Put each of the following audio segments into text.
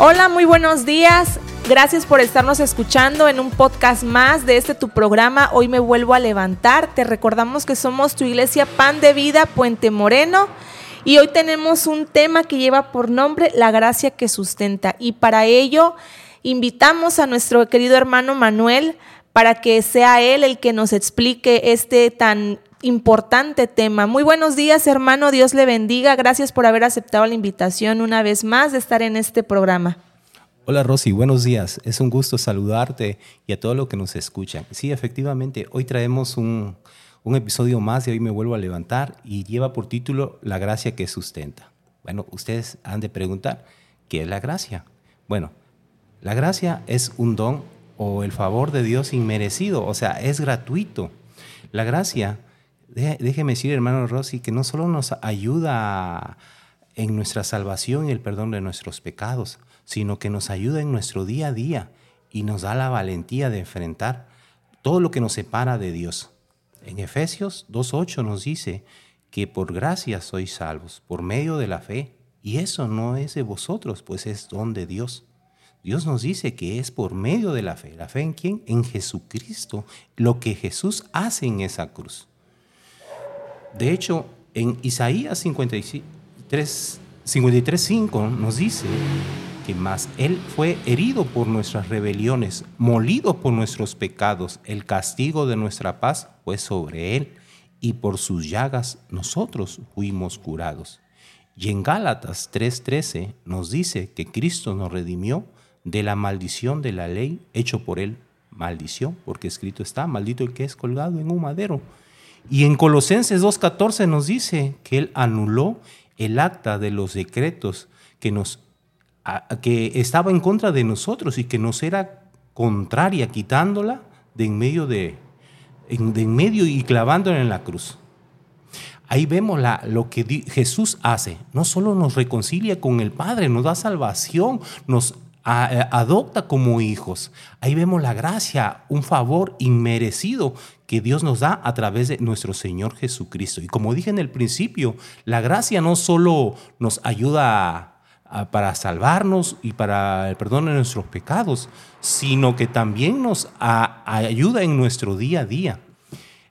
Hola, muy buenos días. Gracias por estarnos escuchando en un podcast más de este tu programa. Hoy me vuelvo a levantar. Te recordamos que somos tu iglesia Pan de Vida Puente Moreno. Y hoy tenemos un tema que lleva por nombre La gracia que sustenta. Y para ello invitamos a nuestro querido hermano Manuel para que sea él el que nos explique este tan importante tema. Muy buenos días, hermano. Dios le bendiga. Gracias por haber aceptado la invitación una vez más de estar en este programa. Hola Rosy, buenos días. Es un gusto saludarte y a todos los que nos escuchan. Sí, efectivamente, hoy traemos un, episodio más y hoy me vuelvo a levantar y lleva por título La gracia que sustenta. Bueno, ustedes han de preguntar, ¿qué es la gracia? Bueno, la gracia es un don o el favor de Dios inmerecido, o sea, es gratuito. La gracia déjeme decir, hermano Rossi, que no solo nos ayuda en nuestra salvación y el perdón de nuestros pecados, sino que nos ayuda en nuestro día a día y nos da la valentía de enfrentar todo lo que nos separa de Dios. En Efesios 2.8 nos dice que por gracia sois salvos, por medio de la fe, y eso no es de vosotros, pues es don de Dios. Dios nos dice que es por medio de la fe. ¿La fe en quién? En Jesucristo, lo que Jesús hace en esa cruz. De hecho, en Isaías 53, 53.5 nos dice que más Él fue herido por nuestras rebeliones, molido por nuestros pecados, el castigo de nuestra paz fue sobre Él, y por sus llagas nosotros fuimos curados. Y en Gálatas 3:13 nos dice que Cristo nos redimió de la maldición de la ley, hecho por Él maldición, porque escrito está, maldito el que es colgado en un madero y en Colosenses 2.14 nos dice que Él anuló el acta de los decretos que, nos, que estaba en contra de nosotros y que nos era contraria, quitándola de en medio, de, de en medio y clavándola en la cruz. Ahí vemos lo que Jesús hace. No solo nos reconcilia con el Padre, nos da salvación, nos adopta como hijos. Ahí vemos la gracia, un favor inmerecido que Dios nos da a través de nuestro Señor Jesucristo. Y como dije en el principio, la gracia no solo nos ayuda para salvarnos y para el perdón de nuestros pecados, sino que también nos ayuda en nuestro día a día.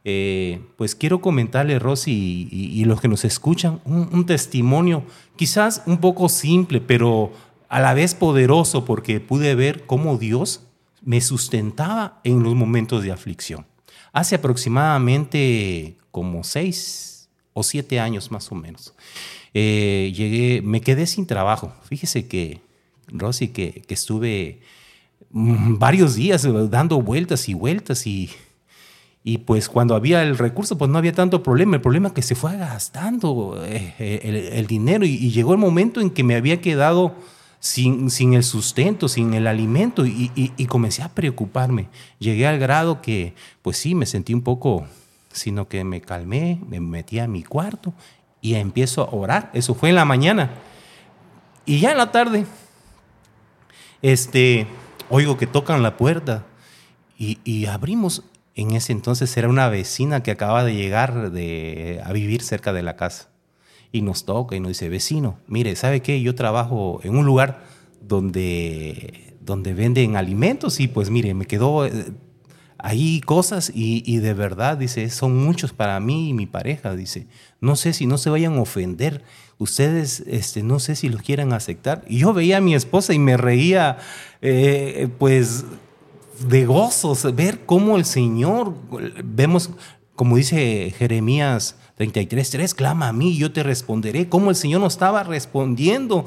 Eh, pues quiero comentarle, Rosy, y, los que nos escuchan, un testimonio quizás un poco simple, pero a la vez poderoso porque pude ver cómo Dios me sustentaba en los momentos de aflicción. Hace aproximadamente como seis o siete años más o menos, eh, llegué, me quedé sin trabajo. Fíjese que, Rosy, que, que estuve mm, varios días dando vueltas y vueltas y, y pues cuando había el recurso, pues no había tanto problema. El problema es que se fue gastando eh, el, dinero y, llegó el momento en que me había quedado sin, el sustento, sin el alimento y, comencé a preocuparme. Llegué al grado que, pues sí, me sentí un poco, sino que me calmé, me metí a mi cuarto y empiezo a orar. Eso fue en la mañana. Y ya en la tarde, este, oigo que tocan la puerta y, y abrimos. En ese entonces era una vecina que acaba de llegar de, a vivir cerca de la casa y nos toca y nos dice, vecino, mire, ¿sabe qué? Yo trabajo en un lugar donde, donde venden alimentos y pues mire, me quedó eh, ahí cosas y, de verdad, dice, son muchos para mí y mi pareja, dice, no sé si no se vayan a ofender, ustedes, este, no sé si los quieran aceptar. Y yo veía a mi esposa y me reía, eh, pues de gozos, ver cómo el Señor, vemos, como dice Jeremías 33.3, clama a mí, yo te responderé. Como el Señor no estaba respondiendo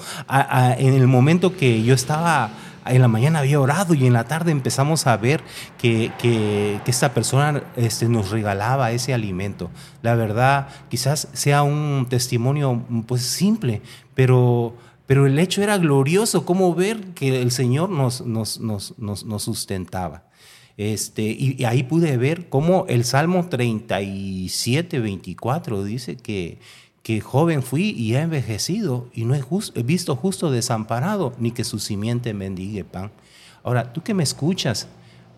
en el momento que yo estaba, en la mañana había orado y en la tarde empezamos a ver que, que, esta persona este, nos regalaba ese alimento. La verdad, quizás sea un testimonio pues simple, pero pero el hecho era glorioso, como ver que el Señor nos, nos, nos, nos sustentaba. Este, y, ahí pude ver cómo el Salmo 37, 24 dice que, que joven fui y he envejecido y no he, he visto justo desamparado, ni que su simiente mendigue pan. Ahora, tú que me escuchas,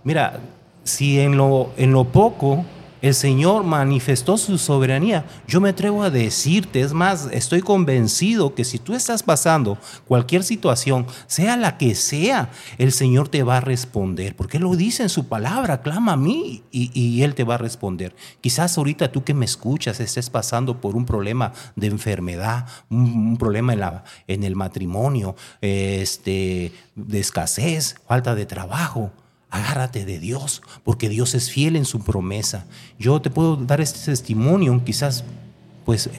mira, si en lo, en lo poco El Señor manifestó su soberanía. Yo me atrevo a decirte, es más, estoy convencido que si tú estás pasando cualquier situación, sea la que sea, el Señor te va a responder, porque Él lo dice en su palabra, clama a mí y, Él te va a responder. Quizás ahorita tú que me escuchas estés pasando por un problema de enfermedad, un, problema en, la, en el matrimonio, este, de escasez, falta de trabajo agárrate de Dios, porque Dios es fiel en su promesa. Yo te puedo dar este testimonio, quizás pues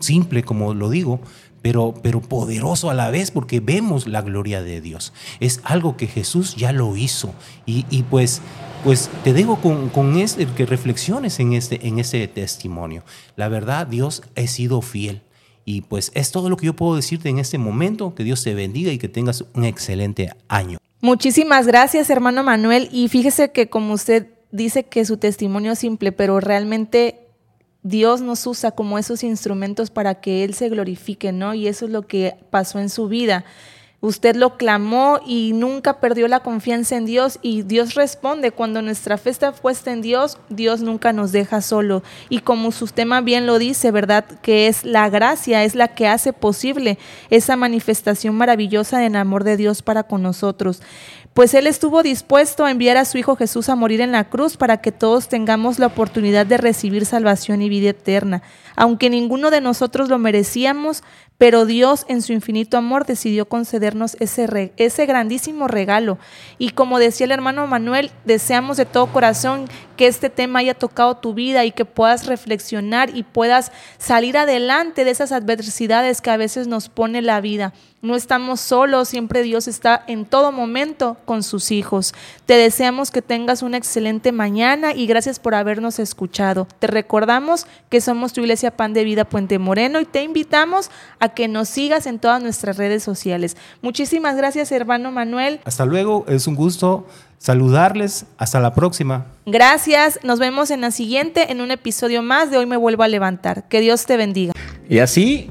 simple como lo digo, pero, pero poderoso a la vez porque vemos la gloria de Dios. Es algo que Jesús ya lo hizo. Y, pues, pues te digo con, con este, que reflexiones en este, en este testimonio. La verdad, Dios ha sido fiel. Y pues es todo lo que yo puedo decirte en este momento. Que Dios te bendiga y que tengas un excelente año. Muchísimas gracias, hermano Manuel. Y fíjese que como usted dice que su testimonio es simple, pero realmente Dios nos usa como esos instrumentos para que Él se glorifique, ¿no? Y eso es lo que pasó en su vida. Usted lo clamó y nunca perdió la confianza en Dios y Dios responde. Cuando nuestra fe está puesta en Dios, Dios nunca nos deja solo. Y como su tema bien lo dice, ¿verdad? Que es la gracia, es la que hace posible esa manifestación maravillosa del amor de Dios para con nosotros pues Él estuvo dispuesto a enviar a su Hijo Jesús a morir en la cruz para que todos tengamos la oportunidad de recibir salvación y vida eterna. Aunque ninguno de nosotros lo merecíamos, pero Dios en su infinito amor decidió concedernos ese, ese grandísimo regalo. Y como decía el hermano Manuel, deseamos de todo corazón que este tema haya tocado tu vida y que puedas reflexionar y puedas salir adelante de esas adversidades que a veces nos pone la vida. No estamos solos, siempre Dios está en todo momento con sus hijos. Te deseamos que tengas una excelente mañana y gracias por habernos escuchado. Te recordamos que somos tu iglesia Pan de Vida Puente Moreno y te invitamos a que nos sigas en todas nuestras redes sociales. Muchísimas gracias, hermano Manuel. Hasta luego, es un gusto saludarles. Hasta la próxima. Gracias, nos vemos en la siguiente, en un episodio más de Hoy me vuelvo a levantar. Que Dios te bendiga. Y así